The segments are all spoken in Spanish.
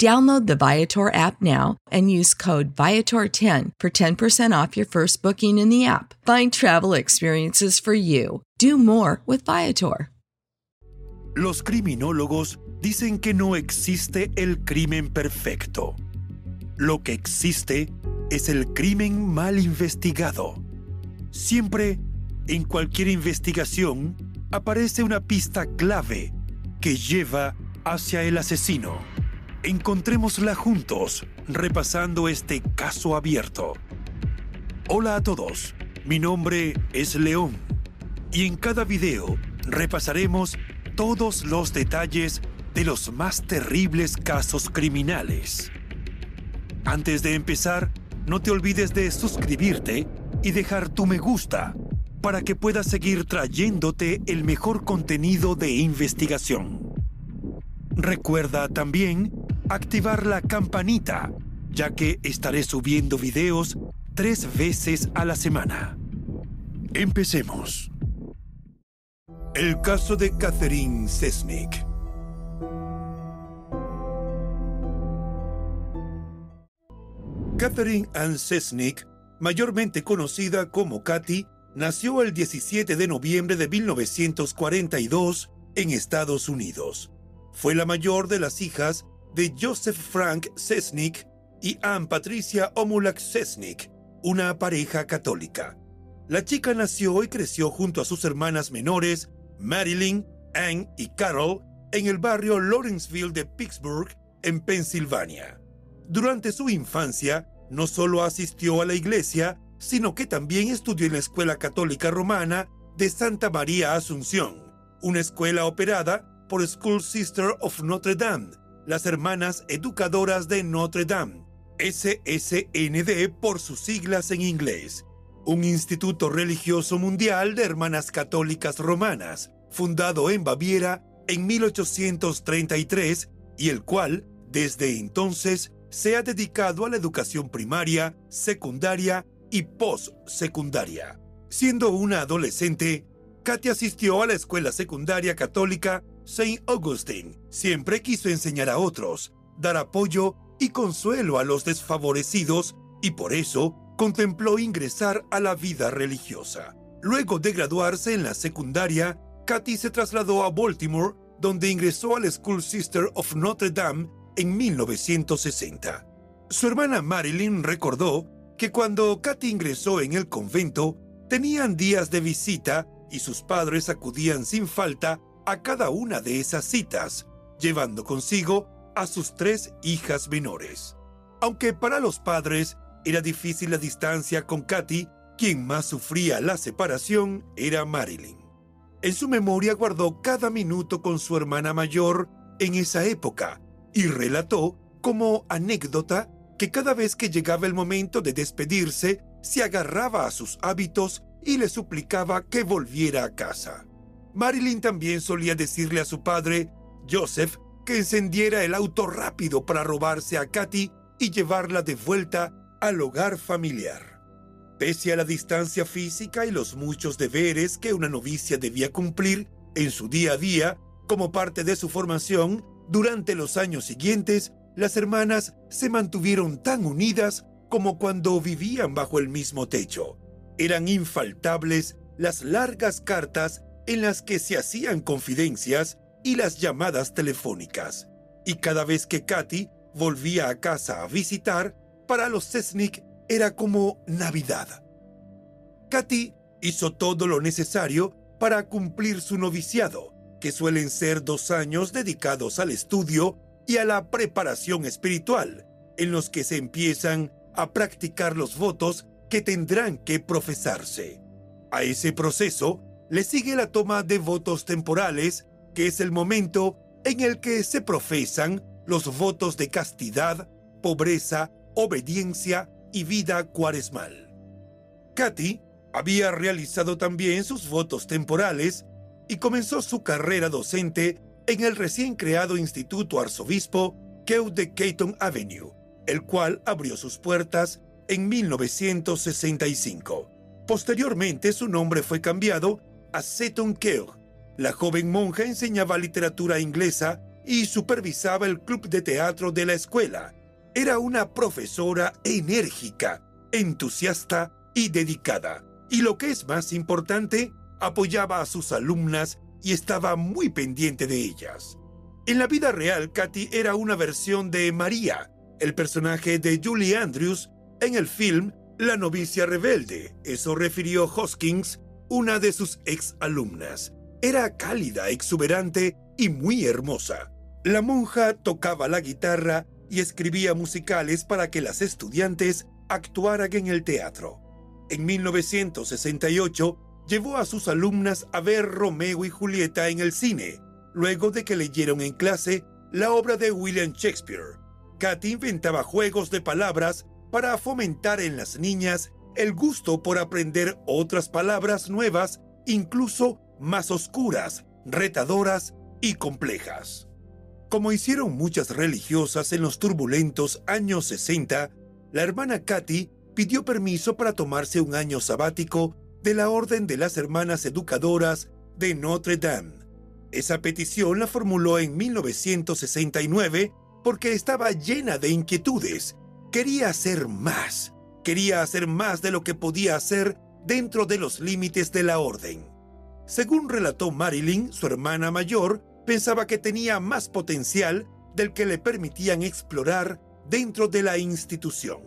Download the Viator app now and use code Viator10 for 10% off your first booking in the app. Find travel experiences for you. Do more with Viator. Los criminólogos dicen que no existe el crimen perfecto. Lo que existe es el crimen mal investigado. Siempre, en cualquier investigación, aparece una pista clave que lleva hacia el asesino. Encontrémosla juntos, repasando este caso abierto. Hola a todos, mi nombre es León y en cada video repasaremos todos los detalles de los más terribles casos criminales. Antes de empezar, no te olvides de suscribirte y dejar tu me gusta para que puedas seguir trayéndote el mejor contenido de investigación. Recuerda también activar la campanita, ya que estaré subiendo videos tres veces a la semana. Empecemos. El caso de Catherine Sesnick. Catherine Ann Sesnick, mayormente conocida como Katy, nació el 17 de noviembre de 1942 en Estados Unidos. Fue la mayor de las hijas de Joseph Frank Sesnick y Anne Patricia Omulak Sesnick, una pareja católica. La chica nació y creció junto a sus hermanas menores, Marilyn, Anne y Carol, en el barrio Lawrenceville de Pittsburgh, en Pensilvania. Durante su infancia, no solo asistió a la iglesia, sino que también estudió en la Escuela Católica Romana de Santa María Asunción, una escuela operada por School Sister of Notre Dame, las Hermanas Educadoras de Notre Dame, SSND por sus siglas en inglés, un instituto religioso mundial de hermanas católicas romanas, fundado en Baviera en 1833 y el cual, desde entonces, se ha dedicado a la educación primaria, secundaria y postsecundaria. Siendo una adolescente, Katy asistió a la escuela secundaria católica Saint Augustine. Siempre quiso enseñar a otros, dar apoyo y consuelo a los desfavorecidos y por eso contempló ingresar a la vida religiosa. Luego de graduarse en la secundaria, Katy se trasladó a Baltimore, donde ingresó al School Sister of Notre Dame en 1960. Su hermana Marilyn recordó que cuando Katy ingresó en el convento, tenían días de visita y sus padres acudían sin falta a cada una de esas citas, llevando consigo a sus tres hijas menores. Aunque para los padres era difícil la distancia con Katy, quien más sufría la separación era Marilyn. En su memoria guardó cada minuto con su hermana mayor en esa época y relató como anécdota que cada vez que llegaba el momento de despedirse, se agarraba a sus hábitos y le suplicaba que volviera a casa. Marilyn también solía decirle a su padre, Joseph, que encendiera el auto rápido para robarse a Katy y llevarla de vuelta al hogar familiar. Pese a la distancia física y los muchos deberes que una novicia debía cumplir en su día a día como parte de su formación, Durante los años siguientes, las hermanas se mantuvieron tan unidas como cuando vivían bajo el mismo techo. Eran infaltables las largas cartas en las que se hacían confidencias y las llamadas telefónicas. Y cada vez que Katy volvía a casa a visitar, para los Sesnick era como Navidad. Katy hizo todo lo necesario para cumplir su noviciado, que suelen ser dos años dedicados al estudio y a la preparación espiritual, en los que se empiezan a practicar los votos que tendrán que profesarse. A ese proceso le sigue la toma de votos temporales, que es el momento en el que se profesan los votos de castidad, pobreza, obediencia y vida cuaresmal. Katy había realizado también sus votos temporales y comenzó su carrera docente en el recién creado Instituto Arzobispo Kew de Caton Avenue, el cual abrió sus puertas en 1965. Posteriormente su nombre fue cambiado a Seton Kew. La joven monja enseñaba literatura inglesa y supervisaba el club de teatro de la escuela. Era una profesora enérgica, entusiasta y dedicada. Y lo que es más importante, apoyaba a sus alumnas y estaba muy pendiente de ellas. En la vida real, Katy era una versión de María, el personaje de Julie Andrews en el film La novicia rebelde. Eso refirió Hoskins, una de sus ex alumnas. Era cálida, exuberante y muy hermosa. La monja tocaba la guitarra y escribía musicales para que las estudiantes actuaran en el teatro. En 1968 llevó a sus alumnas a ver Romeo y Julieta en el cine, luego de que leyeron en clase la obra de William Shakespeare. Katy inventaba juegos de palabras para fomentar en las niñas el gusto por aprender otras palabras nuevas, incluso más oscuras, retadoras y complejas. Como hicieron muchas religiosas en los turbulentos años 60, la hermana Katy pidió permiso para tomarse un año sabático de la Orden de las Hermanas Educadoras de Notre Dame. Esa petición la formuló en 1969 porque estaba llena de inquietudes. Quería hacer más. Quería hacer más de lo que podía hacer dentro de los límites de la orden. Según relató Marilyn, su hermana mayor, pensaba que tenía más potencial del que le permitían explorar dentro de la institución.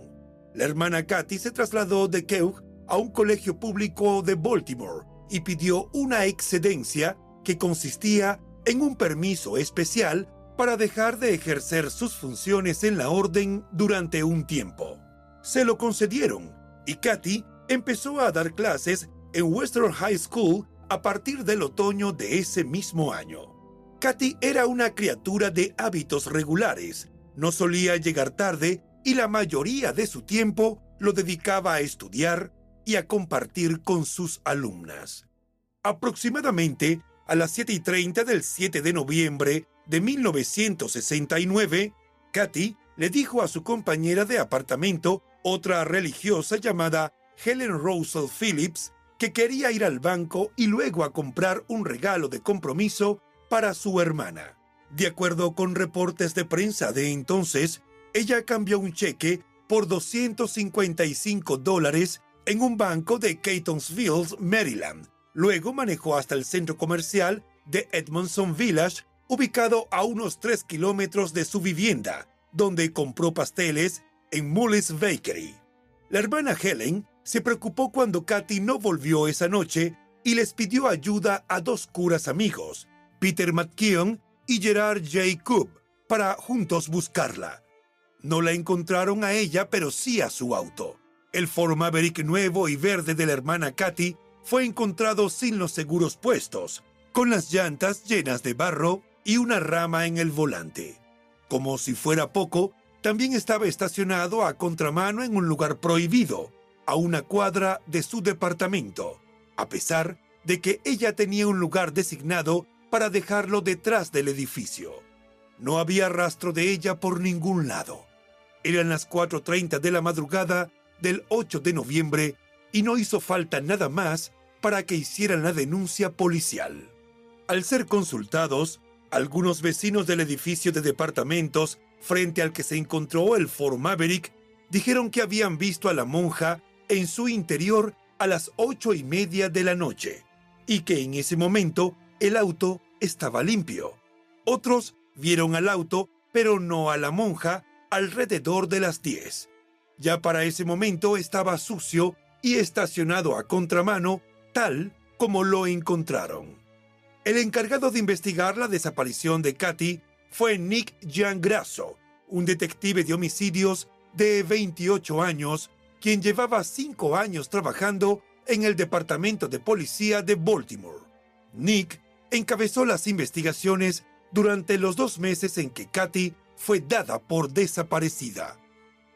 La hermana Katy se trasladó de Keugh a un colegio público de Baltimore y pidió una excedencia que consistía en un permiso especial para dejar de ejercer sus funciones en la orden durante un tiempo. Se lo concedieron y Katy empezó a dar clases en Western High School a partir del otoño de ese mismo año. Katy era una criatura de hábitos regulares, no solía llegar tarde y la mayoría de su tiempo lo dedicaba a estudiar, y a compartir con sus alumnas. Aproximadamente a las 7 y 30 del 7 de noviembre de 1969, Katy le dijo a su compañera de apartamento, otra religiosa llamada Helen Russell Phillips, que quería ir al banco y luego a comprar un regalo de compromiso para su hermana. De acuerdo con reportes de prensa de entonces, ella cambió un cheque por 255 dólares en un banco de Catonsville, Maryland. Luego manejó hasta el centro comercial de Edmondson Village, ubicado a unos 3 kilómetros de su vivienda, donde compró pasteles en Mullis Bakery. La hermana Helen se preocupó cuando Katy no volvió esa noche y les pidió ayuda a dos curas amigos, Peter McKeon y Gerard J. Coop, para juntos buscarla. No la encontraron a ella, pero sí a su auto. El Ford Maverick nuevo y verde de la hermana Katy fue encontrado sin los seguros puestos, con las llantas llenas de barro y una rama en el volante. Como si fuera poco, también estaba estacionado a contramano en un lugar prohibido, a una cuadra de su departamento, a pesar de que ella tenía un lugar designado para dejarlo detrás del edificio. No había rastro de ella por ningún lado. Eran las 4.30 de la madrugada del 8 de noviembre y no hizo falta nada más para que hicieran la denuncia policial. Al ser consultados, Algunos vecinos del edificio de departamentos frente al que se encontró el Fort Maverick dijeron que habían visto a la monja en su interior a las ocho y media de la noche y que en ese momento el auto estaba limpio. Otros vieron al auto, pero no a la monja, alrededor de las diez. Ya para ese momento estaba sucio y estacionado a contramano, tal como lo encontraron. El encargado de investigar la desaparición de Katy fue Nick Giangrasso, un detective de homicidios de 28 años, quien llevaba cinco años trabajando en el Departamento de Policía de Baltimore. Nick encabezó las investigaciones durante los dos meses en que Katy fue dada por desaparecida.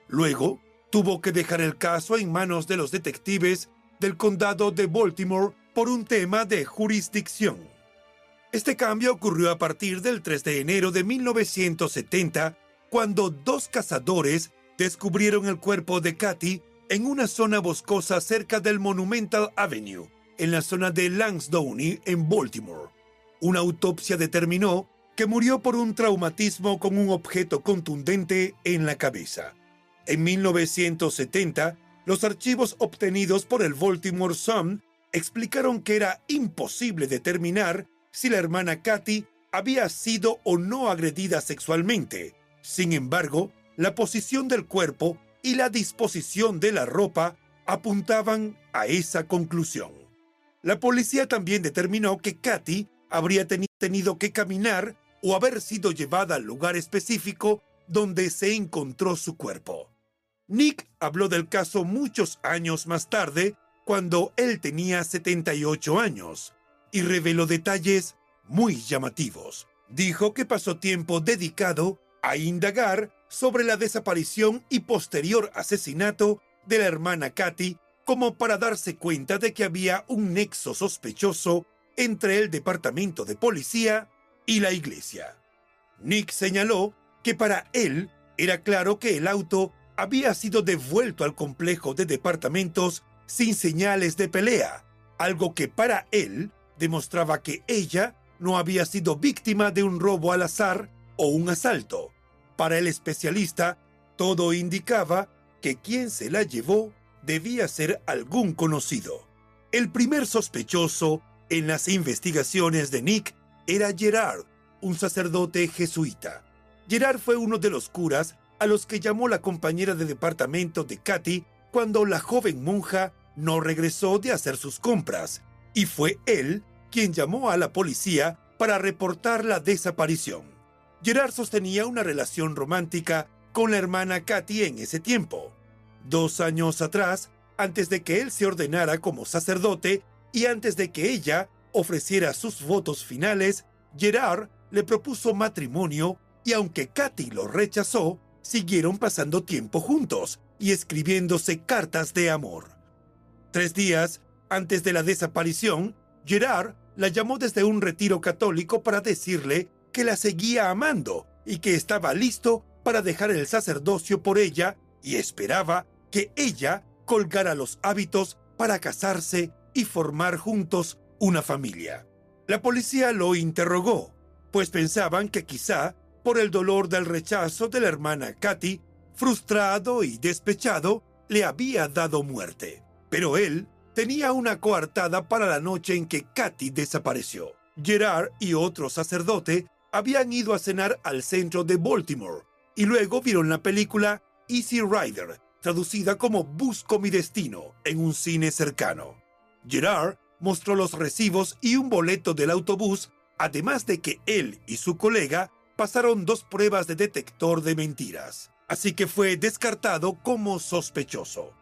Luego, tuvo que dejar el caso en manos de los detectives del condado de Baltimore por un tema de jurisdicción. Este cambio ocurrió a partir del 3 de enero de 1970, cuando dos cazadores descubrieron el cuerpo de Katy en una zona boscosa cerca del Monumental Avenue, en la zona de Lansdowne, en Baltimore. Una autopsia determinó que murió por un traumatismo con un objeto contundente en la cabeza. En 1970, los archivos obtenidos por el Baltimore Sun explicaron que era imposible determinar si la hermana Katy había sido o no agredida sexualmente. Sin embargo, la posición del cuerpo y la disposición de la ropa apuntaban a esa conclusión. La policía también determinó que Katy habría tenido que caminar o haber sido llevada al lugar específico donde se encontró su cuerpo. Nick habló del caso muchos años más tarde, cuando él tenía 78 años, y reveló detalles muy llamativos. Dijo que pasó tiempo dedicado a indagar sobre la desaparición y posterior asesinato de la hermana Katy como para darse cuenta de que había un nexo sospechoso entre el departamento de policía y la iglesia. Nick señaló que para él era claro que el auto había sido devuelto al complejo de departamentos sin señales de pelea, algo que para él demostraba que ella no había sido víctima de un robo al azar o un asalto. Para el especialista, todo indicaba que quien se la llevó debía ser algún conocido. El primer sospechoso en las investigaciones de Nick era Gerard, un sacerdote jesuita. Gerard fue uno de los curas a los que llamó la compañera de departamento de Katy cuando la joven monja no regresó de hacer sus compras, y fue él quien llamó a la policía para reportar la desaparición. Gerard sostenía una relación romántica con la hermana Katy en ese tiempo. Dos años atrás, antes de que él se ordenara como sacerdote y antes de que ella ofreciera sus votos finales, Gerard le propuso matrimonio y aunque Katy lo rechazó, siguieron pasando tiempo juntos y escribiéndose cartas de amor. Tres días antes de la desaparición, Gerard la llamó desde un retiro católico para decirle que la seguía amando y que estaba listo para dejar el sacerdocio por ella y esperaba que ella colgara los hábitos para casarse y formar juntos una familia. La policía lo interrogó, pues pensaban que quizá por el dolor del rechazo de la hermana Katy, frustrado y despechado, le había dado muerte. Pero él tenía una coartada para la noche en que Katy desapareció. Gerard y otro sacerdote habían ido a cenar al centro de Baltimore y luego vieron la película Easy Rider, traducida como Busco mi destino, en un cine cercano. Gerard mostró los recibos y un boleto del autobús, además de que él y su colega pasaron dos pruebas de detector de mentiras, así que fue descartado como sospechoso.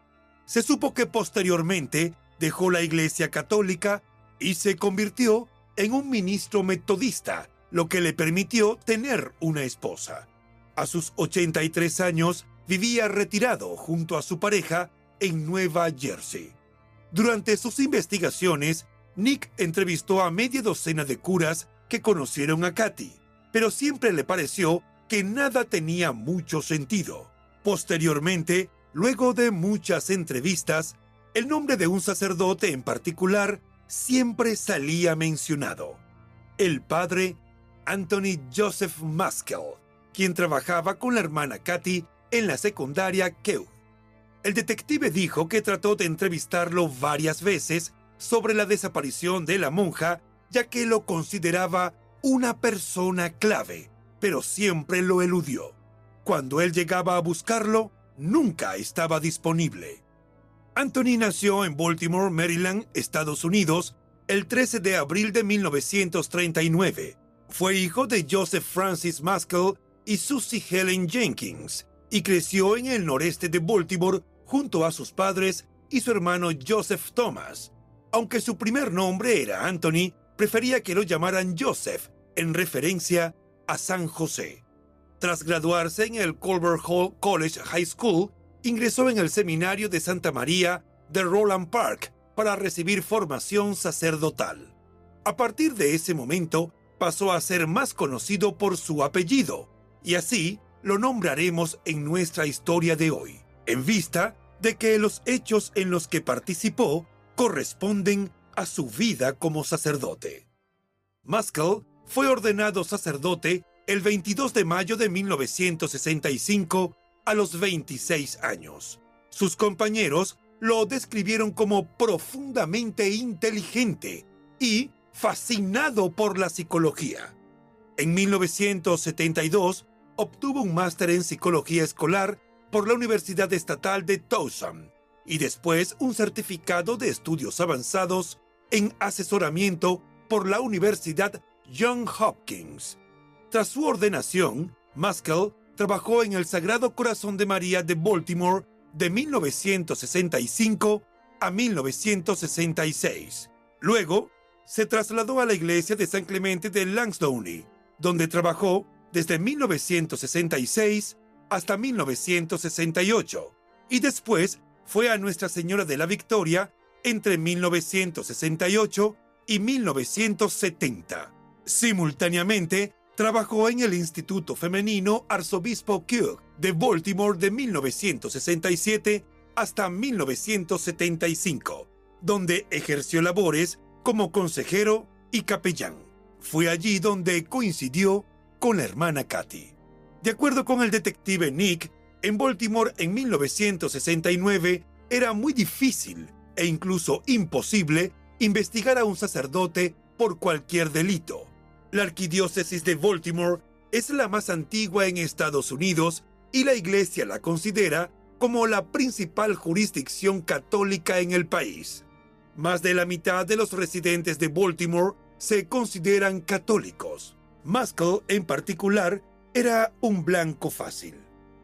Se supo que posteriormente dejó la Iglesia Católica y se convirtió en un ministro metodista, lo que le permitió tener una esposa. A sus 83 años vivía retirado junto a su pareja en Nueva Jersey. Durante sus investigaciones, Nick entrevistó a media docena de curas que conocieron a Katy, pero siempre le pareció que nada tenía mucho sentido. Posteriormente, luego de muchas entrevistas, el nombre de un sacerdote en particular siempre salía mencionado, el padre Anthony Joseph Maskell, quien trabajaba con la hermana Katy en la secundaria Kew. El detective dijo que trató de entrevistarlo varias veces sobre la desaparición de la monja, ya que lo consideraba una persona clave, pero siempre lo eludió. Cuando él llegaba a buscarlo, nunca estaba disponible. Anthony nació en Baltimore, Maryland, Estados Unidos, el 13 de abril de 1939. Fue hijo de Joseph Francis Maskell y Susie Helen Jenkins, y creció en el noreste de Baltimore junto a sus padres y su hermano Joseph Thomas. Aunque su primer nombre era Anthony, prefería que lo llamaran Joseph, en referencia a San José. Tras graduarse en el Colbert Hall College High School, ingresó en el seminario de Santa María de Roland Park para recibir formación sacerdotal. A partir de ese momento, pasó a ser más conocido por su apellido, y así lo nombraremos en nuestra historia de hoy, en vista de que los hechos en los que participó corresponden a su vida como sacerdote. Maskell fue ordenado sacerdote el 22 de mayo de 1965 a los 26 años. Sus compañeros lo describieron como profundamente inteligente y fascinado por la psicología. En 1972 obtuvo un máster en psicología escolar por la Universidad Estatal de Towson y después un certificado de estudios avanzados en asesoramiento por la Universidad John Hopkins. Tras su ordenación, Maskell trabajó en el Sagrado Corazón de María de Baltimore de 1965 a 1966. Luego, se trasladó a la iglesia de San Clemente de Lansdowne, donde trabajó desde 1966 hasta 1968, y después fue a Nuestra Señora de la Victoria entre 1968 y 1970. Simultáneamente, trabajó en el Instituto Femenino Arzobispo Kirk de Baltimore de 1967 hasta 1975, donde ejerció labores como consejero y capellán. Fue allí donde coincidió con la hermana Katy. De acuerdo con el detective Nick, en Baltimore en 1969 era muy difícil e incluso imposible investigar a un sacerdote por cualquier delito. La arquidiócesis de Baltimore es la más antigua en Estados Unidos y la iglesia la considera como la principal jurisdicción católica en el país. Más de la mitad de los residentes de Baltimore se consideran católicos. Maskell, en particular, era un blanco fácil.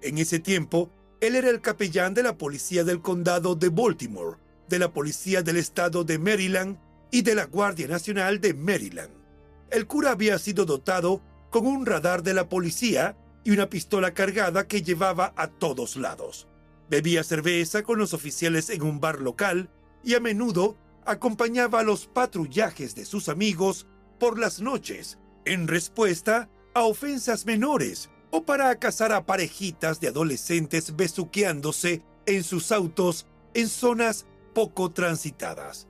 En ese tiempo, él era el capellán de la policía del condado de Baltimore, de la policía del estado de Maryland y de la Guardia Nacional de Maryland. El cura había sido dotado con un radar de la policía y una pistola cargada que llevaba a todos lados. Bebía cerveza con los oficiales en un bar local y a menudo acompañaba los patrullajes de sus amigos por las noches en respuesta a ofensas menores o para cazar a parejitas de adolescentes besuqueándose en sus autos en zonas poco transitadas.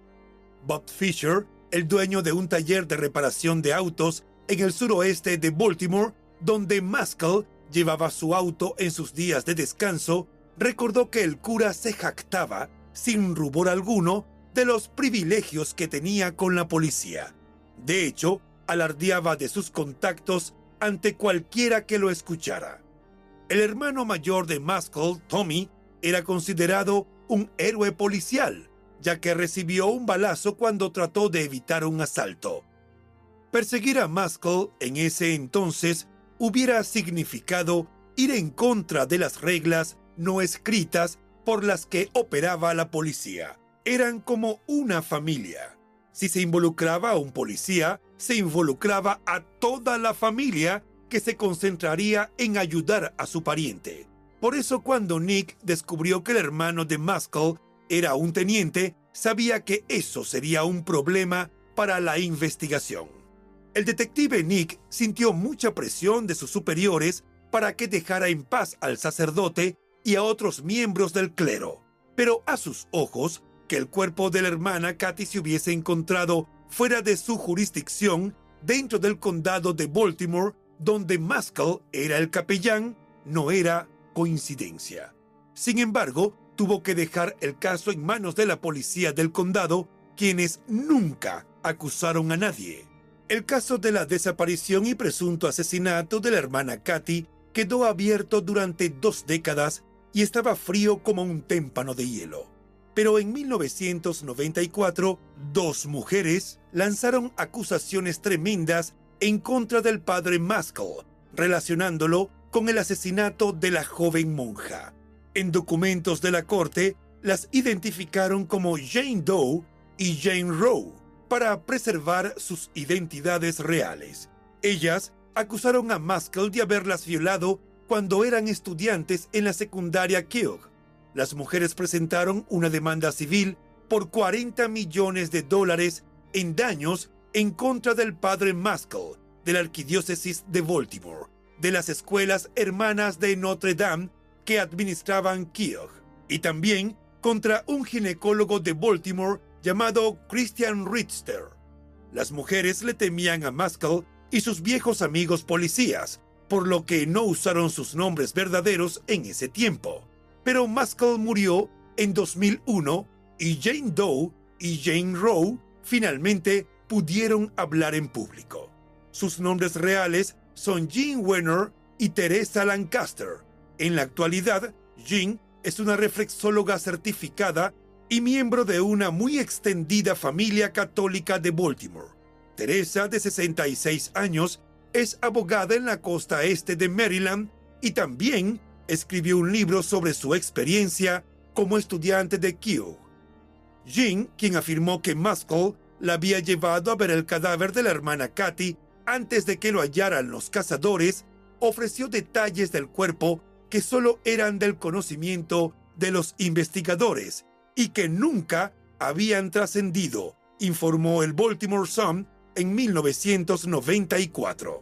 Bob Fisher, el dueño de un taller de reparación de autos en el suroeste de Baltimore, donde Maskell llevaba su auto en sus días de descanso, recordó que el cura se jactaba, sin rubor alguno, de los privilegios que tenía con la policía. De hecho, alardeaba de sus contactos ante cualquiera que lo escuchara. El hermano mayor de Maskell, Tommy, era considerado un héroe policial, ya que recibió un balazo cuando trató de evitar un asalto. Perseguir a Maskell en ese entonces hubiera significado ir en contra de las reglas no escritas por las que operaba la policía. Eran como una familia. Si se involucraba a un policía, se involucraba a toda la familia que se concentraría en ayudar a su pariente. Por eso cuando Nick descubrió que el hermano de Maskell era un teniente, sabía que eso sería un problema para la investigación. El detective Nick sintió mucha presión de sus superiores para que dejara en paz al sacerdote y a otros miembros del clero. Pero a sus ojos, que el cuerpo de la hermana Katy se hubiese encontrado fuera de su jurisdicción dentro del condado de Baltimore, donde Maskell era el capellán, no era coincidencia. Sin embargo, tuvo que dejar el caso en manos de la policía del condado, quienes nunca acusaron a nadie. El caso de la desaparición y presunto asesinato de la hermana Katy quedó abierto durante dos décadas y estaba frío como un témpano de hielo. Pero en 1994, dos mujeres lanzaron acusaciones tremendas en contra del padre Maskell, relacionándolo con el asesinato de la joven monja. En documentos de la corte, las identificaron como Jane Doe y Jane Roe para preservar sus identidades reales. Ellas acusaron a Maskell de haberlas violado cuando eran estudiantes en la secundaria Keogh. Las mujeres presentaron una demanda civil por 40 millones de dólares en daños en contra del padre Maskell de la Arquidiócesis de Baltimore, de las escuelas hermanas de Notre Dame que administraban Keogh, y también contra un ginecólogo de Baltimore llamado Christian Richter. Las mujeres le temían a Maskell y sus viejos amigos policías, por lo que no usaron sus nombres verdaderos en ese tiempo. Pero Maskell murió en 2001 y Jane Doe y Jane Roe finalmente pudieron hablar en público. Sus nombres reales son Jean Wenner y Teresa Lancaster. En la actualidad, Jean es una reflexóloga certificada y miembro de una muy extendida familia católica de Baltimore. Teresa, de 66 años, es abogada en la costa este de Maryland y también escribió un libro sobre su experiencia como estudiante de Kew. Jean, quien afirmó que Maskell la había llevado a ver el cadáver de la hermana Katy antes de que lo hallaran los cazadores, ofreció detalles del cuerpo que solo eran del conocimiento de los investigadores y que nunca habían trascendido, informó el Baltimore Sun en 1994.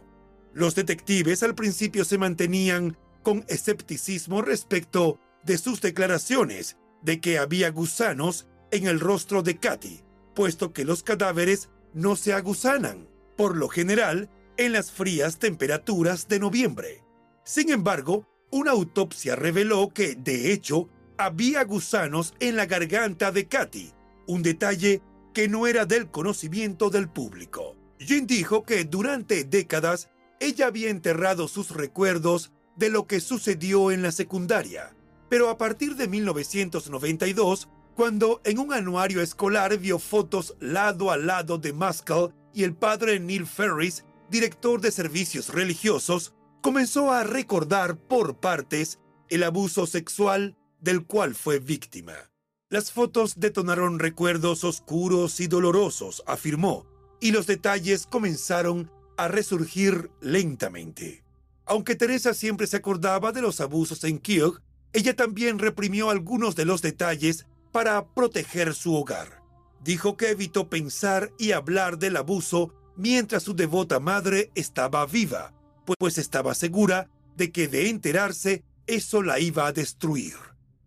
Los detectives al principio se mantenían con escepticismo respecto de sus declaraciones de que había gusanos en el rostro de Katy, puesto que los cadáveres no se agusanan, por lo general, en las frías temperaturas de noviembre. Sin embargo, una autopsia reveló que, de hecho, había gusanos en la garganta de Katy, un detalle que no era del conocimiento del público. Jean dijo que durante décadas ella había enterrado sus recuerdos de lo que sucedió en la secundaria, pero a partir de 1992, cuando en un anuario escolar vio fotos lado a lado de Maskell y el padre Neil Ferris, director de servicios religiosos, comenzó a recordar por partes el abuso sexual del cual fue víctima. Las fotos detonaron recuerdos oscuros y dolorosos, afirmó, y los detalles comenzaron a resurgir lentamente. Aunque Teresa siempre se acordaba de los abusos en Keogh, ella también reprimió algunos de los detalles para proteger su hogar. Dijo que evitó pensar y hablar del abuso mientras su devota madre estaba viva, pues estaba segura de que de enterarse eso la iba a destruir.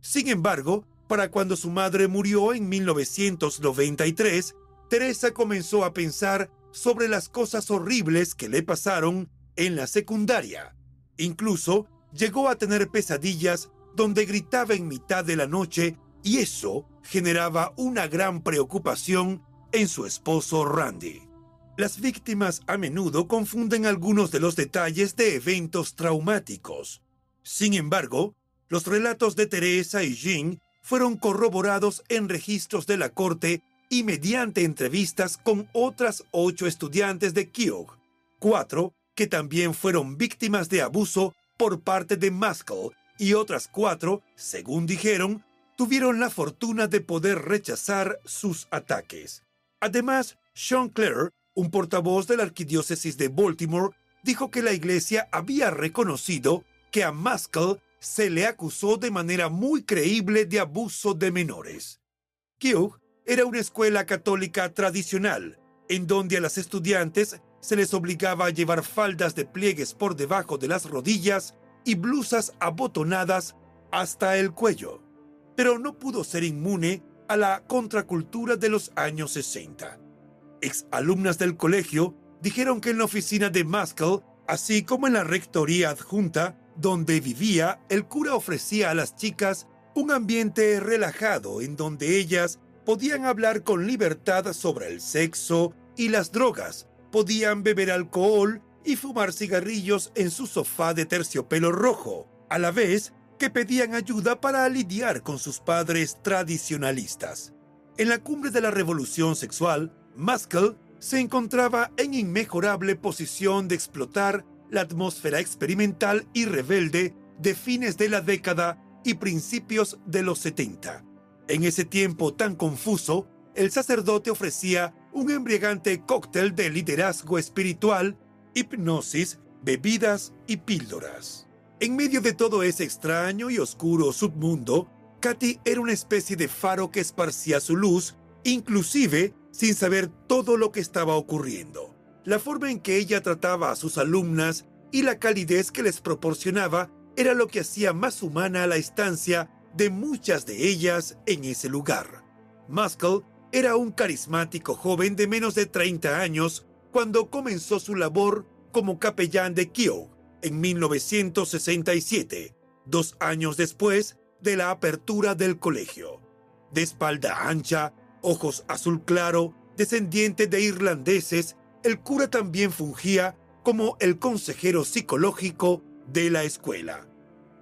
Sin embargo, para cuando su madre murió en 1993, Teresa comenzó a pensar sobre las cosas horribles que le pasaron en la secundaria. Incluso llegó a tener pesadillas donde gritaba en mitad de la noche y eso generaba una gran preocupación en su esposo Randy. Las víctimas a menudo confunden algunos de los detalles de eventos traumáticos. Sin embargo, los relatos de Teresa y Jean fueron corroborados en registros de la corte y mediante entrevistas con otras ocho estudiantes de Keogh, cuatro que también fueron víctimas de abuso por parte de Maskell y otras cuatro, según dijeron, tuvieron la fortuna de poder rechazar sus ataques. Además, Sean Clare, un portavoz de la Arquidiócesis de Baltimore, dijo que la iglesia había reconocido que a Maskell se le acusó de manera muy creíble de abuso de menores. Keogh era una escuela católica tradicional, en donde a las estudiantes se les obligaba a llevar faldas de pliegues por debajo de las rodillas y blusas abotonadas hasta el cuello. Pero no pudo ser inmune a la contracultura de los años 60. Exalumnas del colegio dijeron que en la oficina de Maskell, así como en la rectoría adjunta, donde vivía, el cura ofrecía a las chicas un ambiente relajado en donde ellas podían hablar con libertad sobre el sexo y las drogas, podían beber alcohol y fumar cigarrillos en su sofá de terciopelo rojo, a la vez que pedían ayuda para lidiar con sus padres tradicionalistas. En la cumbre de la revolución sexual, Maskell se encontraba en inmejorable posición de explotar la atmósfera experimental y rebelde de fines de la década y principios de los 70. En ese tiempo tan confuso, el sacerdote ofrecía un embriagante cóctel de liderazgo espiritual, hipnosis, bebidas y píldoras. En medio de todo ese extraño y oscuro submundo, Katy era una especie de faro que esparcía su luz, inclusive sin saber todo lo que estaba ocurriendo. La forma en que ella trataba a sus alumnas y la calidez que les proporcionaba era lo que hacía más humana la estancia de muchas de ellas en ese lugar. Muscle era un carismático joven de menos de 30 años cuando comenzó su labor como capellán de Keogh en 1967, dos años después de la apertura del colegio. De espalda ancha, ojos azul claro, descendiente de irlandeses el cura también fungía como el consejero psicológico de la escuela.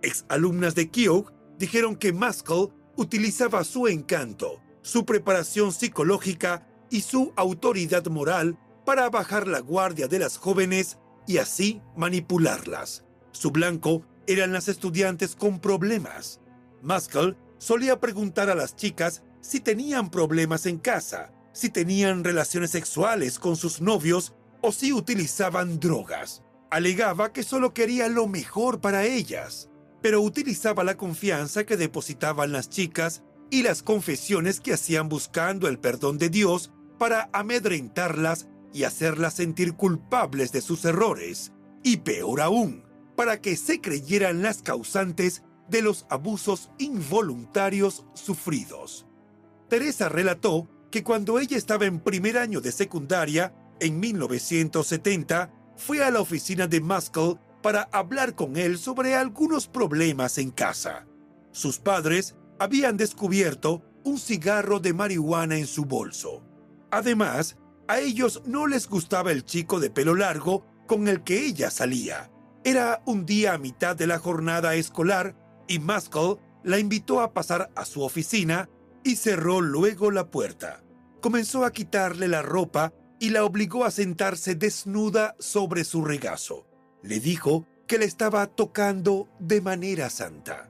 Exalumnas de Keogh dijeron que Maskell utilizaba su encanto, su preparación psicológica y su autoridad moral para bajar la guardia de las jóvenes y así manipularlas. Su blanco eran las estudiantes con problemas. Maskell solía preguntar a las chicas si tenían problemas en casa si tenían relaciones sexuales con sus novios o si utilizaban drogas. Alegaba que solo quería lo mejor para ellas, pero utilizaba la confianza que depositaban las chicas y las confesiones que hacían buscando el perdón de Dios para amedrentarlas y hacerlas sentir culpables de sus errores, y peor aún, para que se creyeran las causantes de los abusos involuntarios sufridos. Teresa relató que cuando ella estaba en primer año de secundaria, en 1970, fue a la oficina de Muskell para hablar con él sobre algunos problemas en casa. Sus padres habían descubierto un cigarro de marihuana en su bolso. Además, a ellos no les gustaba el chico de pelo largo con el que ella salía. Era un día a mitad de la jornada escolar y Muskell la invitó a pasar a su oficina y cerró luego la puerta comenzó a quitarle la ropa y la obligó a sentarse desnuda sobre su regazo. Le dijo que le estaba tocando de manera santa.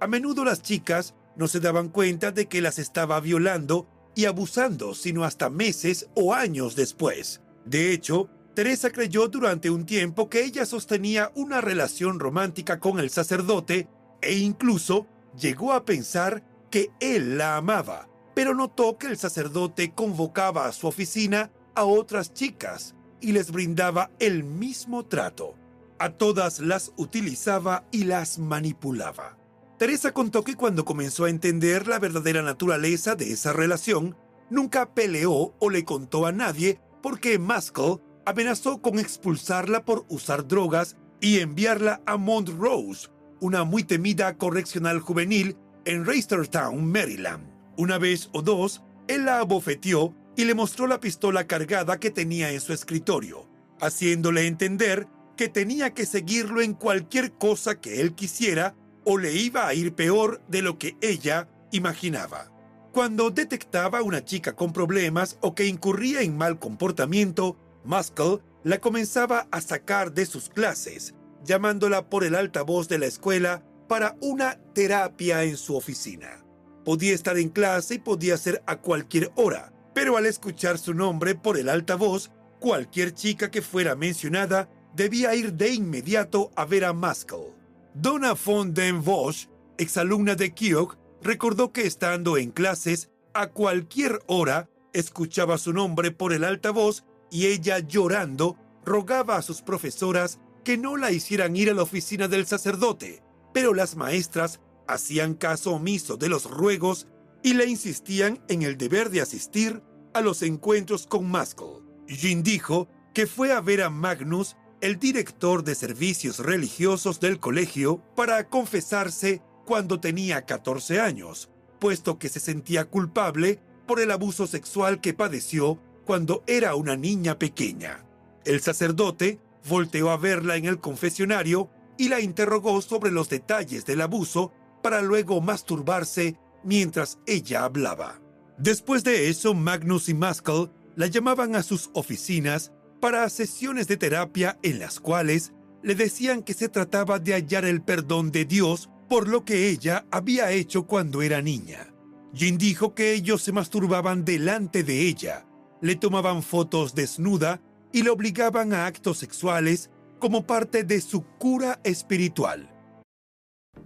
A menudo las chicas no se daban cuenta de que las estaba violando y abusando, sino hasta meses o años después. De hecho, Teresa creyó durante un tiempo que ella sostenía una relación romántica con el sacerdote e incluso llegó a pensar que él la amaba, pero notó que el sacerdote convocaba a su oficina a otras chicas y les brindaba el mismo trato. A todas las utilizaba y las manipulaba. Teresa contó que cuando comenzó a entender la verdadera naturaleza de esa relación, nunca peleó o le contó a nadie porque Maskell amenazó con expulsarla por usar drogas y enviarla a Montrose, una muy temida correccional juvenil en Reisterstown, Maryland. Una vez o dos, él la abofeteó y le mostró la pistola cargada que tenía en su escritorio, haciéndole entender que tenía que seguirlo en cualquier cosa que él quisiera o le iba a ir peor de lo que ella imaginaba. Cuando detectaba una chica con problemas o que incurría en mal comportamiento, Muskell la comenzaba a sacar de sus clases, llamándola por el altavoz de la escuela para una terapia en su oficina. Podía estar en clase y podía ser a cualquier hora, pero al escuchar su nombre por el altavoz, cualquier chica que fuera mencionada debía ir de inmediato a ver a Maskell. Donna von den Bosch, exalumna de Keogh, recordó que estando en clases, a cualquier hora, escuchaba su nombre por el altavoz y ella llorando rogaba a sus profesoras que no la hicieran ir a la oficina del sacerdote, pero las maestras hacían caso omiso de los ruegos y le insistían en el deber de asistir a los encuentros con Maskell. Jean dijo que fue a ver a Magnus, el director de servicios religiosos del colegio, para confesarse cuando tenía 14 años, puesto que se sentía culpable por el abuso sexual que padeció cuando era una niña pequeña. El sacerdote volteó a verla en el confesionario y la interrogó sobre los detalles del abuso para luego masturbarse mientras ella hablaba. Después de eso, Magnus y Maskell la llamaban a sus oficinas para sesiones de terapia en las cuales le decían que se trataba de hallar el perdón de Dios por lo que ella había hecho cuando era niña. Jean dijo que ellos se masturbaban delante de ella, le tomaban fotos desnuda y le obligaban a actos sexuales como parte de su cura espiritual.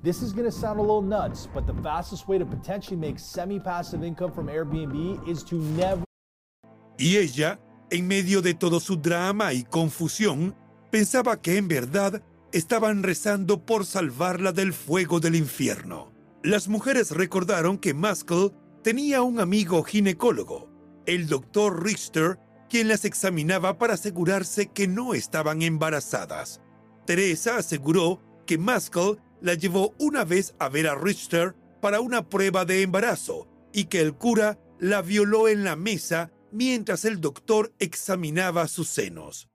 This is going to sound a little nuts, but the fastest way to potentially make semi-passive income from Airbnb is to never Y ella, en medio de todo su drama y confusión, pensaba que en verdad estaban rezando por salvarla del fuego del infierno. Las mujeres recordaron que Maskell tenía un amigo ginecólogo, el doctor Richter, quien las examinaba para asegurarse que no estaban embarazadas. Teresa aseguró que Maskell la llevó una vez a ver a Richter para una prueba de embarazo y que el cura la violó en la mesa mientras el doctor examinaba sus senos.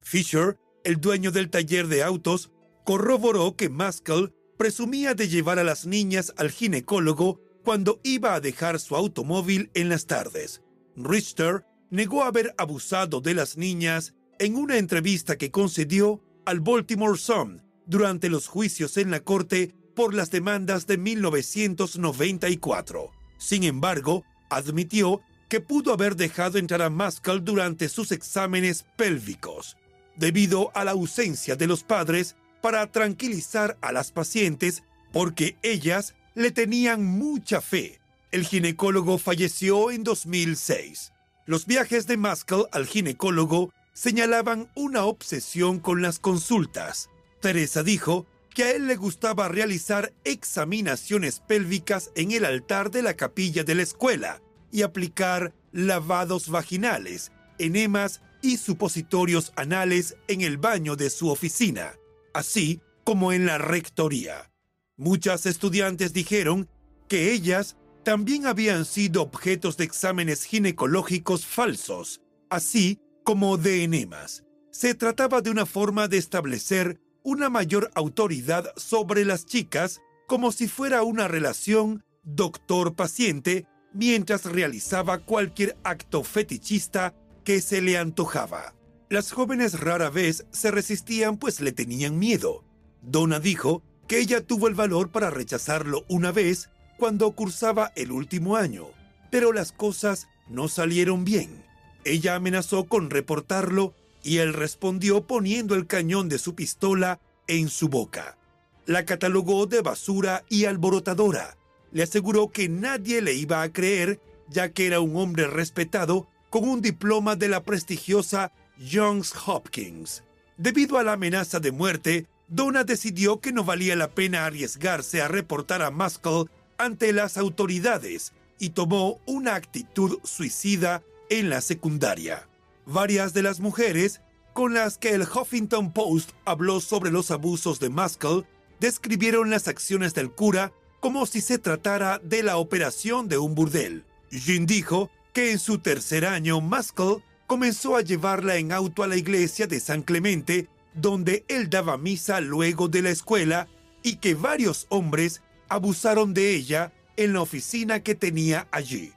Fisher, el dueño del taller de autos, corroboró que Maskell presumía de llevar a las niñas al ginecólogo cuando iba a dejar su automóvil en las tardes. Richter negó haber abusado de las niñas en una entrevista que concedió al Baltimore Sun durante los juicios en la corte por las demandas de 1994. Sin embargo, admitió que pudo haber dejado entrar a Maskell durante sus exámenes pélvicos, debido a la ausencia de los padres para tranquilizar a las pacientes porque ellas le tenían mucha fe. El ginecólogo falleció en 2006. Los viajes de Maskell al ginecólogo señalaban una obsesión con las consultas. Teresa dijo que a él le gustaba realizar examinaciones pélvicas en el altar de la capilla de la escuela y aplicar lavados vaginales, enemas y supositorios anales en el baño de su oficina, así como en la rectoría. Muchas estudiantes dijeron que ellas también habían sido objetos de exámenes ginecológicos falsos, así como de enemas. Se trataba de una forma de establecer una mayor autoridad sobre las chicas como si fuera una relación doctor-paciente mientras realizaba cualquier acto fetichista que se le antojaba. Las jóvenes rara vez se resistían pues le tenían miedo. Donna dijo que ella tuvo el valor para rechazarlo una vez cuando cursaba el último año, pero las cosas no salieron bien. Ella amenazó con reportarlo y él respondió poniendo el cañón de su pistola en su boca. La catalogó de basura y alborotadora le aseguró que nadie le iba a creer, ya que era un hombre respetado con un diploma de la prestigiosa Johns Hopkins. Debido a la amenaza de muerte, Donna decidió que no valía la pena arriesgarse a reportar a Maskell ante las autoridades y tomó una actitud suicida en la secundaria. Varias de las mujeres con las que el Huffington Post habló sobre los abusos de Maskell describieron las acciones del cura como si se tratara de la operación de un burdel. Jean dijo que en su tercer año Maskell comenzó a llevarla en auto a la iglesia de San Clemente, donde él daba misa luego de la escuela, y que varios hombres abusaron de ella en la oficina que tenía allí.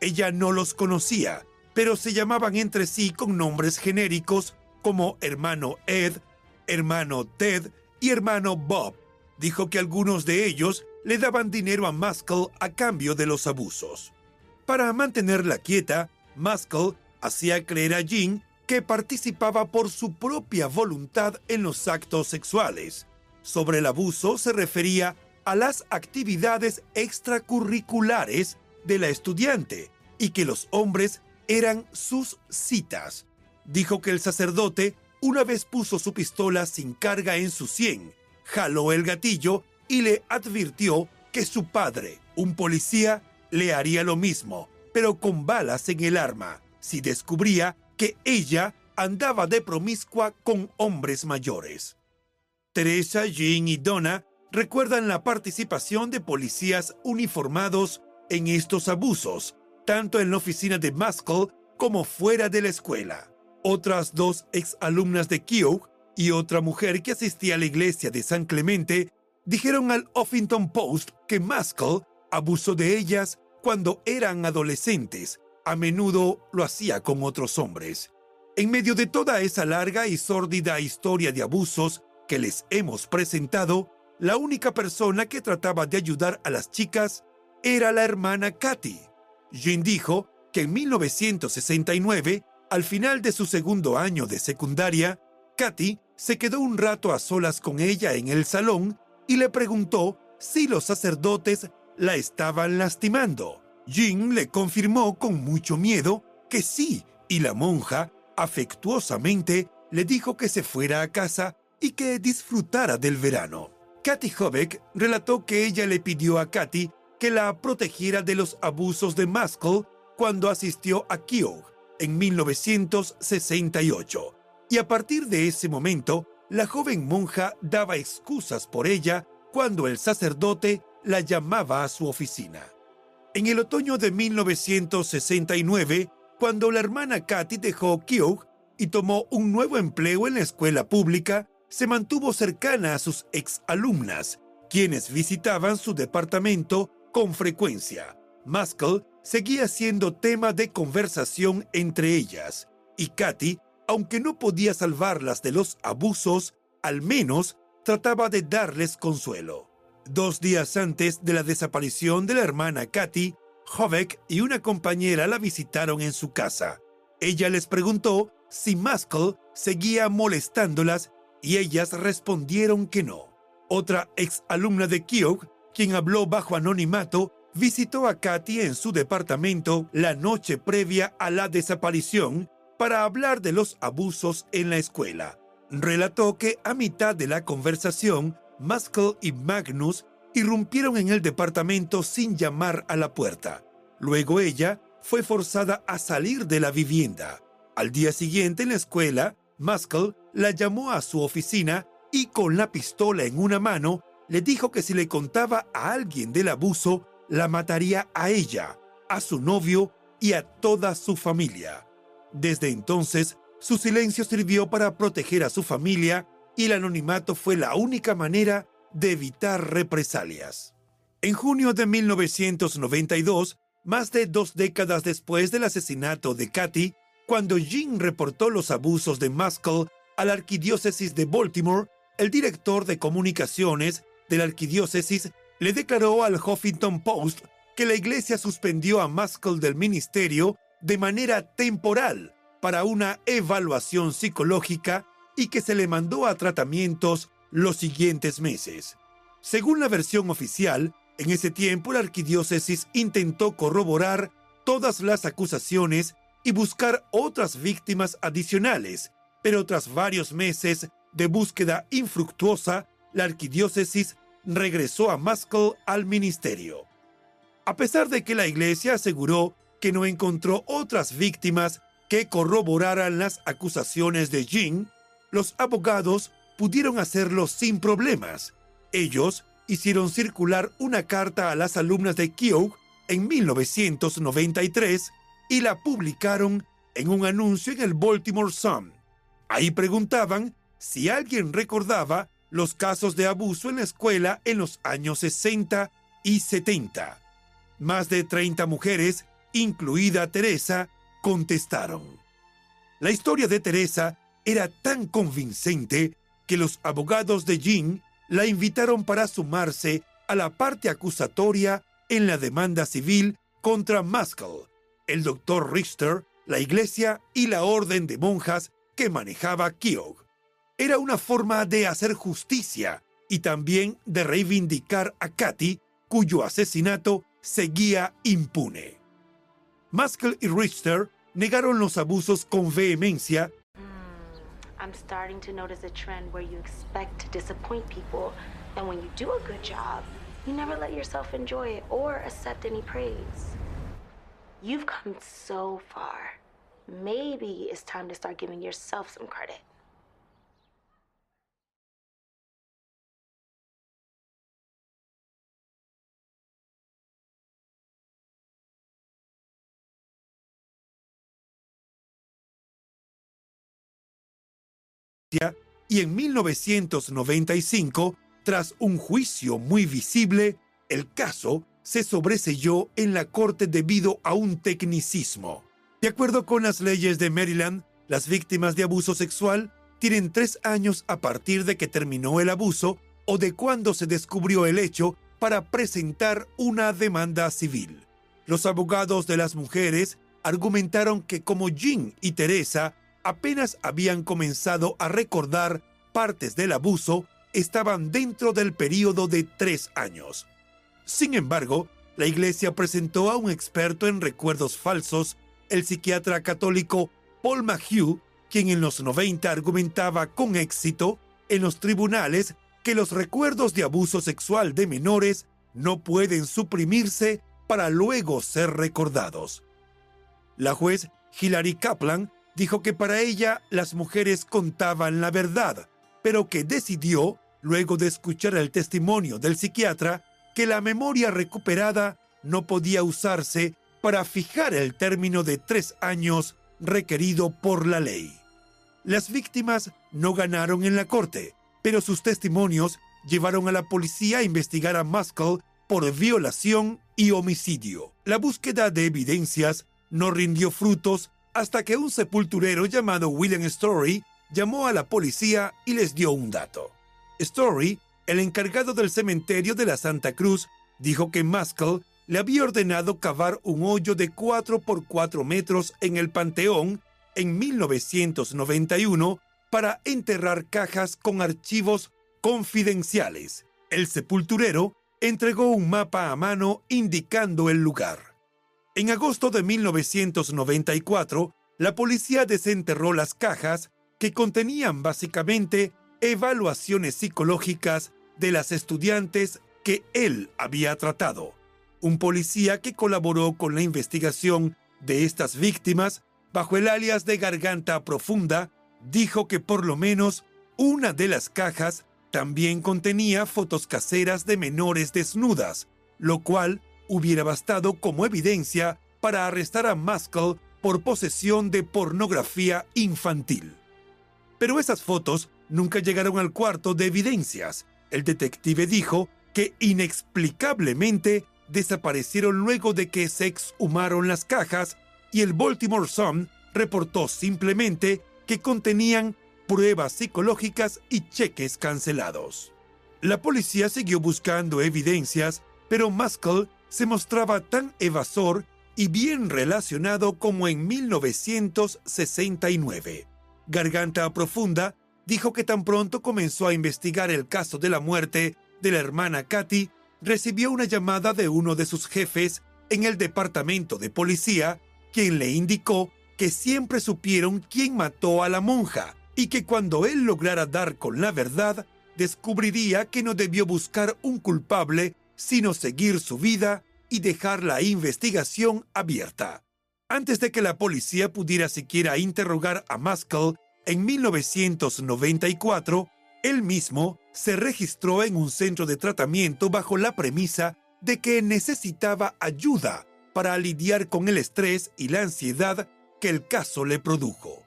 Ella no los conocía, pero se llamaban entre sí con nombres genéricos como hermano Ed, hermano Ted y hermano Bob. Dijo que algunos de ellos le daban dinero a Maskell a cambio de los abusos. Para mantenerla quieta, Maskell hacía creer a Jean que participaba por su propia voluntad en los actos sexuales. Sobre el abuso se refería a las actividades extracurriculares de la estudiante y que los hombres eran sus citas. Dijo que el sacerdote una vez puso su pistola sin carga en su sien, jaló el gatillo y le advirtió que su padre, un policía, le haría lo mismo, pero con balas en el arma, si descubría que ella andaba de promiscua con hombres mayores. Teresa, Jean y Donna recuerdan la participación de policías uniformados en estos abusos, tanto en la oficina de Maskell como fuera de la escuela. Otras dos exalumnas de Keogh y otra mujer que asistía a la iglesia de San Clemente dijeron al Huffington Post que Maskell abusó de ellas cuando eran adolescentes. A menudo lo hacía con otros hombres. En medio de toda esa larga y sórdida historia de abusos que les hemos presentado, la única persona que trataba de ayudar a las chicas era la hermana Katy. Jean dijo que en 1969, al final de su segundo año de secundaria, Katy se quedó un rato a solas con ella en el salón y le preguntó si los sacerdotes la estaban lastimando. Jean le confirmó con mucho miedo que sí, y la monja, afectuosamente, le dijo que se fuera a casa y que disfrutara del verano. Katy Hobeck relató que ella le pidió a Katy que la protegiera de los abusos de Maskell cuando asistió a Keogh en 1968. Y a partir de ese momento, la joven monja daba excusas por ella cuando el sacerdote la llamaba a su oficina. En el otoño de 1969, cuando la hermana Katy dejó Keogh y tomó un nuevo empleo en la escuela pública, se mantuvo cercana a sus exalumnas, quienes visitaban su departamento con frecuencia. Maskell seguía siendo tema de conversación entre ellas, y Katy aunque no podía salvarlas de los abusos, al menos trataba de darles consuelo. Dos días antes de la desaparición de la hermana Katy, Hovek y una compañera la visitaron en su casa. Ella les preguntó si Maskell seguía molestándolas y ellas respondieron que no. Otra ex alumna de Keogh, quien habló bajo anonimato, visitó a Katy en su departamento la noche previa a la desaparición para hablar de los abusos en la escuela. Relató que a mitad de la conversación, Maskell y Magnus irrumpieron en el departamento sin llamar a la puerta. Luego ella fue forzada a salir de la vivienda. Al día siguiente en la escuela, Maskell la llamó a su oficina y con la pistola en una mano le dijo que si le contaba a alguien del abuso, la mataría a ella, a su novio y a toda su familia. Desde entonces, su silencio sirvió para proteger a su familia y el anonimato fue la única manera de evitar represalias. En junio de 1992, más de dos décadas después del asesinato de Katy, cuando Jean reportó los abusos de Maskell a la arquidiócesis de Baltimore, el director de comunicaciones de la arquidiócesis le declaró al Huffington Post que la iglesia suspendió a Maskell del ministerio de manera temporal para una evaluación psicológica y que se le mandó a tratamientos los siguientes meses. Según la versión oficial, en ese tiempo la arquidiócesis intentó corroborar todas las acusaciones y buscar otras víctimas adicionales, pero tras varios meses de búsqueda infructuosa, la arquidiócesis regresó a Maskell al ministerio. A pesar de que la iglesia aseguró que no encontró otras víctimas que corroboraran las acusaciones de Jean, los abogados pudieron hacerlo sin problemas. Ellos hicieron circular una carta a las alumnas de Keogh en 1993 y la publicaron en un anuncio en el Baltimore Sun. Ahí preguntaban si alguien recordaba los casos de abuso en la escuela en los años 60 y 70. Más de 30 mujeres incluida Teresa, contestaron. La historia de Teresa era tan convincente que los abogados de Jean la invitaron para sumarse a la parte acusatoria en la demanda civil contra Maskell, el doctor Richter, la iglesia y la orden de monjas que manejaba Keogh. Era una forma de hacer justicia y también de reivindicar a Katy, cuyo asesinato seguía impune. Maskell y Richter negaron los abusos con vehemencia. Mm, I'm starting to notice a trend where you expect to disappoint people, and when you do a good job, you never let yourself enjoy it or accept any praise. You've come so far. maybe it's time to start giving yourself some credit. y en 1995, tras un juicio muy visible, el caso se sobreselló en la corte debido a un tecnicismo. De acuerdo con las leyes de Maryland, las víctimas de abuso sexual tienen tres años a partir de que terminó el abuso o de cuando se descubrió el hecho para presentar una demanda civil. Los abogados de las mujeres argumentaron que como Jean y Teresa apenas habían comenzado a recordar partes del abuso, estaban dentro del periodo de tres años. Sin embargo, la iglesia presentó a un experto en recuerdos falsos, el psiquiatra católico Paul Maheu, quien en los 90 argumentaba con éxito en los tribunales que los recuerdos de abuso sexual de menores no pueden suprimirse para luego ser recordados. La juez Hilary Kaplan dijo que para ella las mujeres contaban la verdad, pero que decidió, luego de escuchar el testimonio del psiquiatra, que la memoria recuperada no podía usarse para fijar el término de tres años requerido por la ley. Las víctimas no ganaron en la corte, pero sus testimonios llevaron a la policía a investigar a Muskell por violación y homicidio. La búsqueda de evidencias no rindió frutos hasta que un sepulturero llamado William Story llamó a la policía y les dio un dato. Story, el encargado del cementerio de la Santa Cruz, dijo que Muskell le había ordenado cavar un hoyo de 4 por 4 metros en el Panteón en 1991 para enterrar cajas con archivos confidenciales. El sepulturero entregó un mapa a mano indicando el lugar. En agosto de 1994, la policía desenterró las cajas que contenían básicamente evaluaciones psicológicas de las estudiantes que él había tratado. Un policía que colaboró con la investigación de estas víctimas bajo el alias de Garganta Profunda dijo que por lo menos una de las cajas también contenía fotos caseras de menores desnudas, lo cual hubiera bastado como evidencia para arrestar a Muskell por posesión de pornografía infantil. Pero esas fotos nunca llegaron al cuarto de evidencias. El detective dijo que inexplicablemente desaparecieron luego de que se exhumaron las cajas y el Baltimore Sun reportó simplemente que contenían pruebas psicológicas y cheques cancelados. La policía siguió buscando evidencias, pero Muskell se mostraba tan evasor y bien relacionado como en 1969. Garganta Profunda dijo que tan pronto comenzó a investigar el caso de la muerte de la hermana Katy, recibió una llamada de uno de sus jefes en el departamento de policía, quien le indicó que siempre supieron quién mató a la monja y que cuando él lograra dar con la verdad, descubriría que no debió buscar un culpable sino seguir su vida y dejar la investigación abierta. Antes de que la policía pudiera siquiera interrogar a Muskell en 1994, él mismo se registró en un centro de tratamiento bajo la premisa de que necesitaba ayuda para lidiar con el estrés y la ansiedad que el caso le produjo.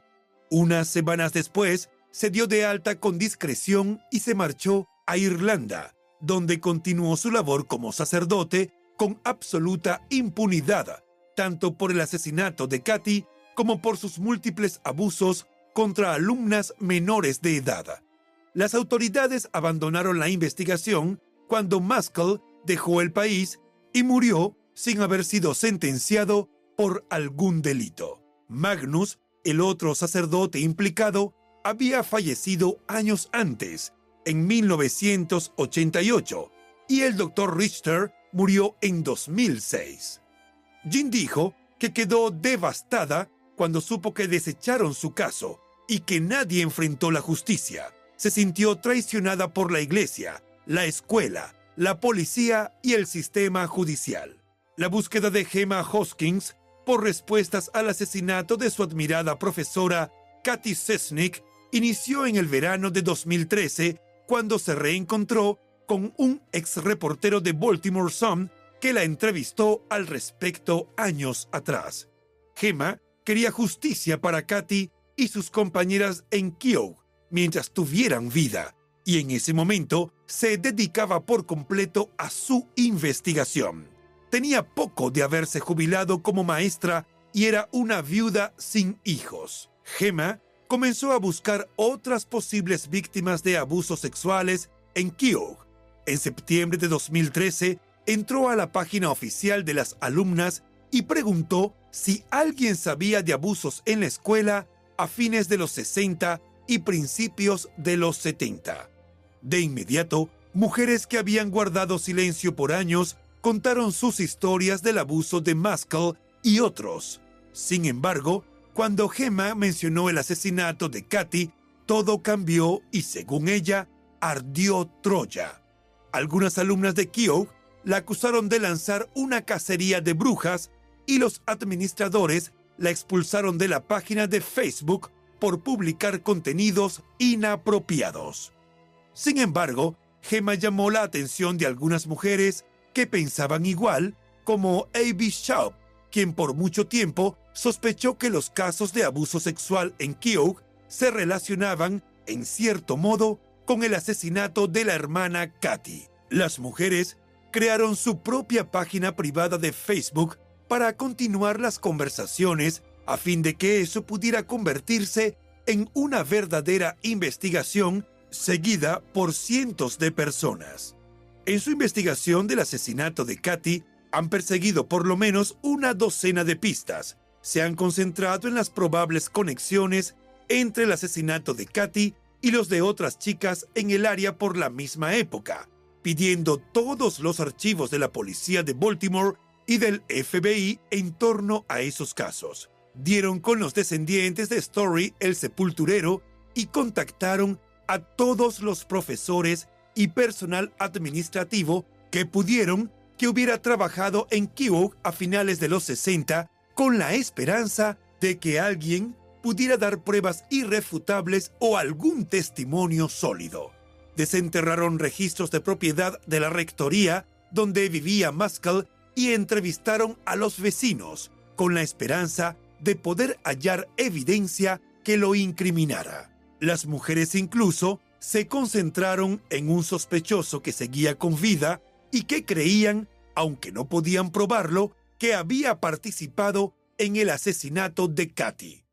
Unas semanas después, se dio de alta con discreción y se marchó a Irlanda, donde continuó su labor como sacerdote con absoluta impunidad, tanto por el asesinato de Katy como por sus múltiples abusos contra alumnas menores de edad. Las autoridades abandonaron la investigación cuando Muskell dejó el país y murió sin haber sido sentenciado por algún delito. Magnus, el otro sacerdote implicado, había fallecido años antes en 1988 y el doctor Richter murió en 2006. Jean dijo que quedó devastada cuando supo que desecharon su caso y que nadie enfrentó la justicia. Se sintió traicionada por la iglesia, la escuela, la policía y el sistema judicial. La búsqueda de Gemma Hoskins por respuestas al asesinato de su admirada profesora Katy Sesnick inició en el verano de 2013 cuando se reencontró con un ex reportero de Baltimore Sun que la entrevistó al respecto años atrás. Gemma quería justicia para Katy y sus compañeras en Keogh mientras tuvieran vida, y en ese momento se dedicaba por completo a su investigación. Tenía poco de haberse jubilado como maestra y era una viuda sin hijos. Gemma comenzó a buscar otras posibles víctimas de abusos sexuales en Keogh. En septiembre de 2013, entró a la página oficial de las alumnas y preguntó si alguien sabía de abusos en la escuela a fines de los 60 y principios de los 70. De inmediato, mujeres que habían guardado silencio por años contaron sus historias del abuso de Maskell y otros. Sin embargo, cuando Gemma mencionó el asesinato de Katy, todo cambió y según ella, ardió Troya. Algunas alumnas de Keogh la acusaron de lanzar una cacería de brujas y los administradores la expulsaron de la página de Facebook por publicar contenidos inapropiados. Sin embargo, Gemma llamó la atención de algunas mujeres que pensaban igual, como A.B. Shaw, quien por mucho tiempo sospechó que los casos de abuso sexual en Keogh se relacionaban, en cierto modo, con el asesinato de la hermana Katy. Las mujeres crearon su propia página privada de Facebook para continuar las conversaciones a fin de que eso pudiera convertirse en una verdadera investigación seguida por cientos de personas. En su investigación del asesinato de Katy, han perseguido por lo menos una docena de pistas. Se han concentrado en las probables conexiones entre el asesinato de Katy y los de otras chicas en el área por la misma época, pidiendo todos los archivos de la policía de Baltimore y del FBI en torno a esos casos dieron con los descendientes de Story el sepulturero y contactaron a todos los profesores y personal administrativo que pudieron que hubiera trabajado en Keogh a finales de los 60 con la esperanza de que alguien pudiera dar pruebas irrefutables o algún testimonio sólido. Desenterraron registros de propiedad de la rectoría donde vivía Maskell y entrevistaron a los vecinos con la esperanza de poder hallar evidencia que lo incriminara. Las mujeres incluso se concentraron en un sospechoso que seguía con vida y que creían, aunque no podían probarlo, que había participado en el asesinato de Katy.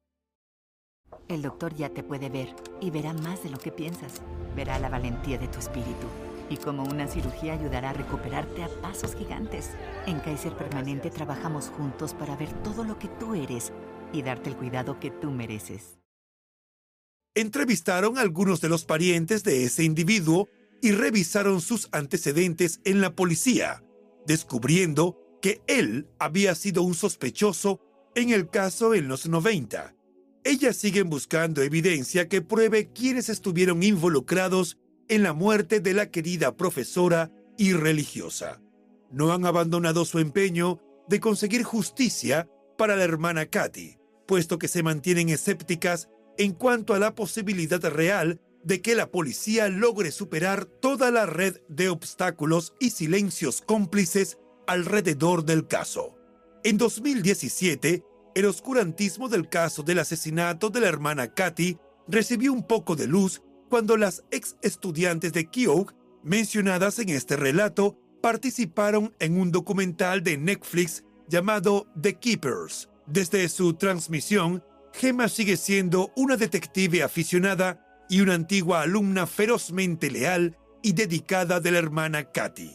El doctor ya te puede ver y verá más de lo que piensas. Verá la valentía de tu espíritu y cómo una cirugía ayudará a recuperarte a pasos gigantes. En Kaiser Permanente trabajamos juntos para ver todo lo que tú eres y darte el cuidado que tú mereces. Entrevistaron a algunos de los parientes de ese individuo y revisaron sus antecedentes en la policía, descubriendo que él había sido un sospechoso en el caso en los 90. Ellas siguen buscando evidencia que pruebe quiénes estuvieron involucrados en la muerte de la querida profesora y religiosa. No han abandonado su empeño de conseguir justicia para la hermana Katy, puesto que se mantienen escépticas en cuanto a la posibilidad real de que la policía logre superar toda la red de obstáculos y silencios cómplices alrededor del caso. En 2017, el oscurantismo del caso del asesinato de la hermana Katy recibió un poco de luz cuando las ex estudiantes de Keogh, mencionadas en este relato, participaron en un documental de Netflix llamado The Keepers. Desde su transmisión, Gemma sigue siendo una detective aficionada y una antigua alumna ferozmente leal y dedicada de la hermana Katy.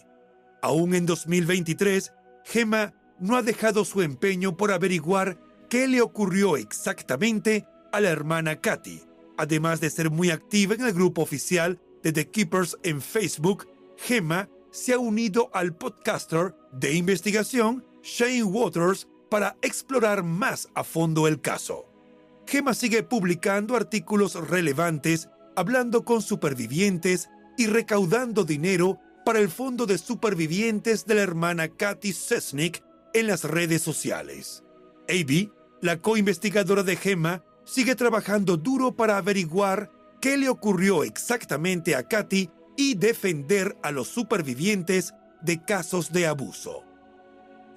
Aún en 2023, Gemma no ha dejado su empeño por averiguar qué le ocurrió exactamente a la hermana Katy Además de ser muy activa en el grupo oficial de The Keepers en Facebook, Gemma se ha unido al podcaster de investigación Shane Waters para explorar más a fondo el caso. Gemma sigue publicando artículos relevantes, hablando con supervivientes y recaudando dinero para el Fondo de Supervivientes de la hermana Katy Sesnick en las redes sociales. Avi, la coinvestigadora de Gemma, sigue trabajando duro para averiguar qué le ocurrió exactamente a Katy y defender a los supervivientes de casos de abuso.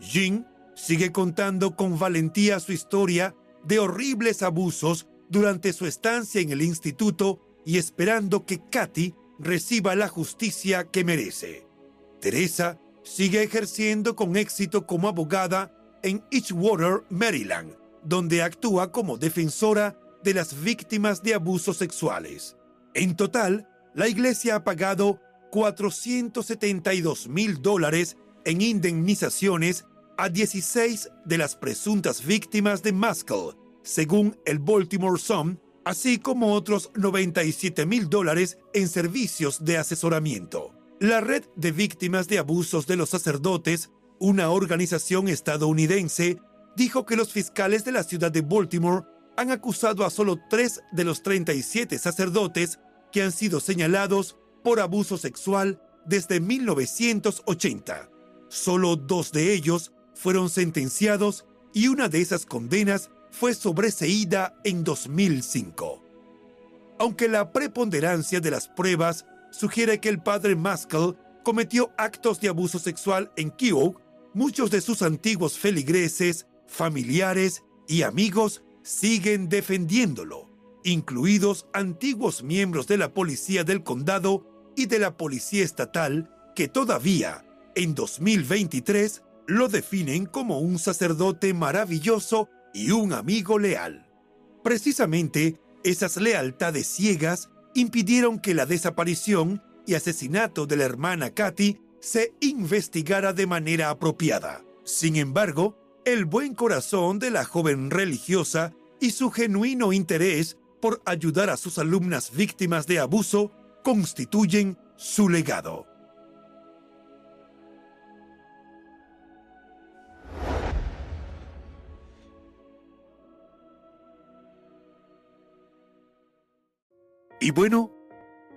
Jean sigue contando con valentía su historia de horribles abusos durante su estancia en el instituto y esperando que Katy reciba la justicia que merece. Teresa sigue ejerciendo con éxito como abogada en Edgewater, Maryland, donde actúa como defensora de las víctimas de abusos sexuales. En total, la iglesia ha pagado 472 mil dólares en indemnizaciones a 16 de las presuntas víctimas de Maskell, según el Baltimore Sun, así como otros 97 mil dólares en servicios de asesoramiento. La Red de Víctimas de Abusos de los Sacerdotes, una organización estadounidense, dijo que los fiscales de la ciudad de Baltimore han acusado a solo tres de los 37 sacerdotes que han sido señalados por abuso sexual desde 1980. Solo dos de ellos fueron sentenciados y una de esas condenas fue sobreseída en 2005. Aunque la preponderancia de las pruebas sugiere que el padre Maskell cometió actos de abuso sexual en Keogh, muchos de sus antiguos feligreses, familiares y amigos siguen defendiéndolo, incluidos antiguos miembros de la policía del condado y de la policía estatal que todavía, en 2023, lo definen como un sacerdote maravilloso y un amigo leal. Precisamente, esas lealtades ciegas impidieron que la desaparición y asesinato de la hermana Katy se investigara de manera apropiada. Sin embargo, el buen corazón de la joven religiosa y su genuino interés por ayudar a sus alumnas víctimas de abuso constituyen su legado. Y bueno,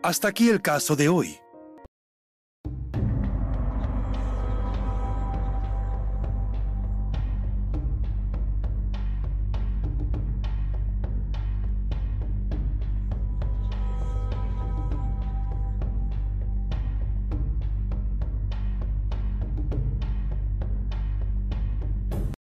hasta aquí el caso de hoy.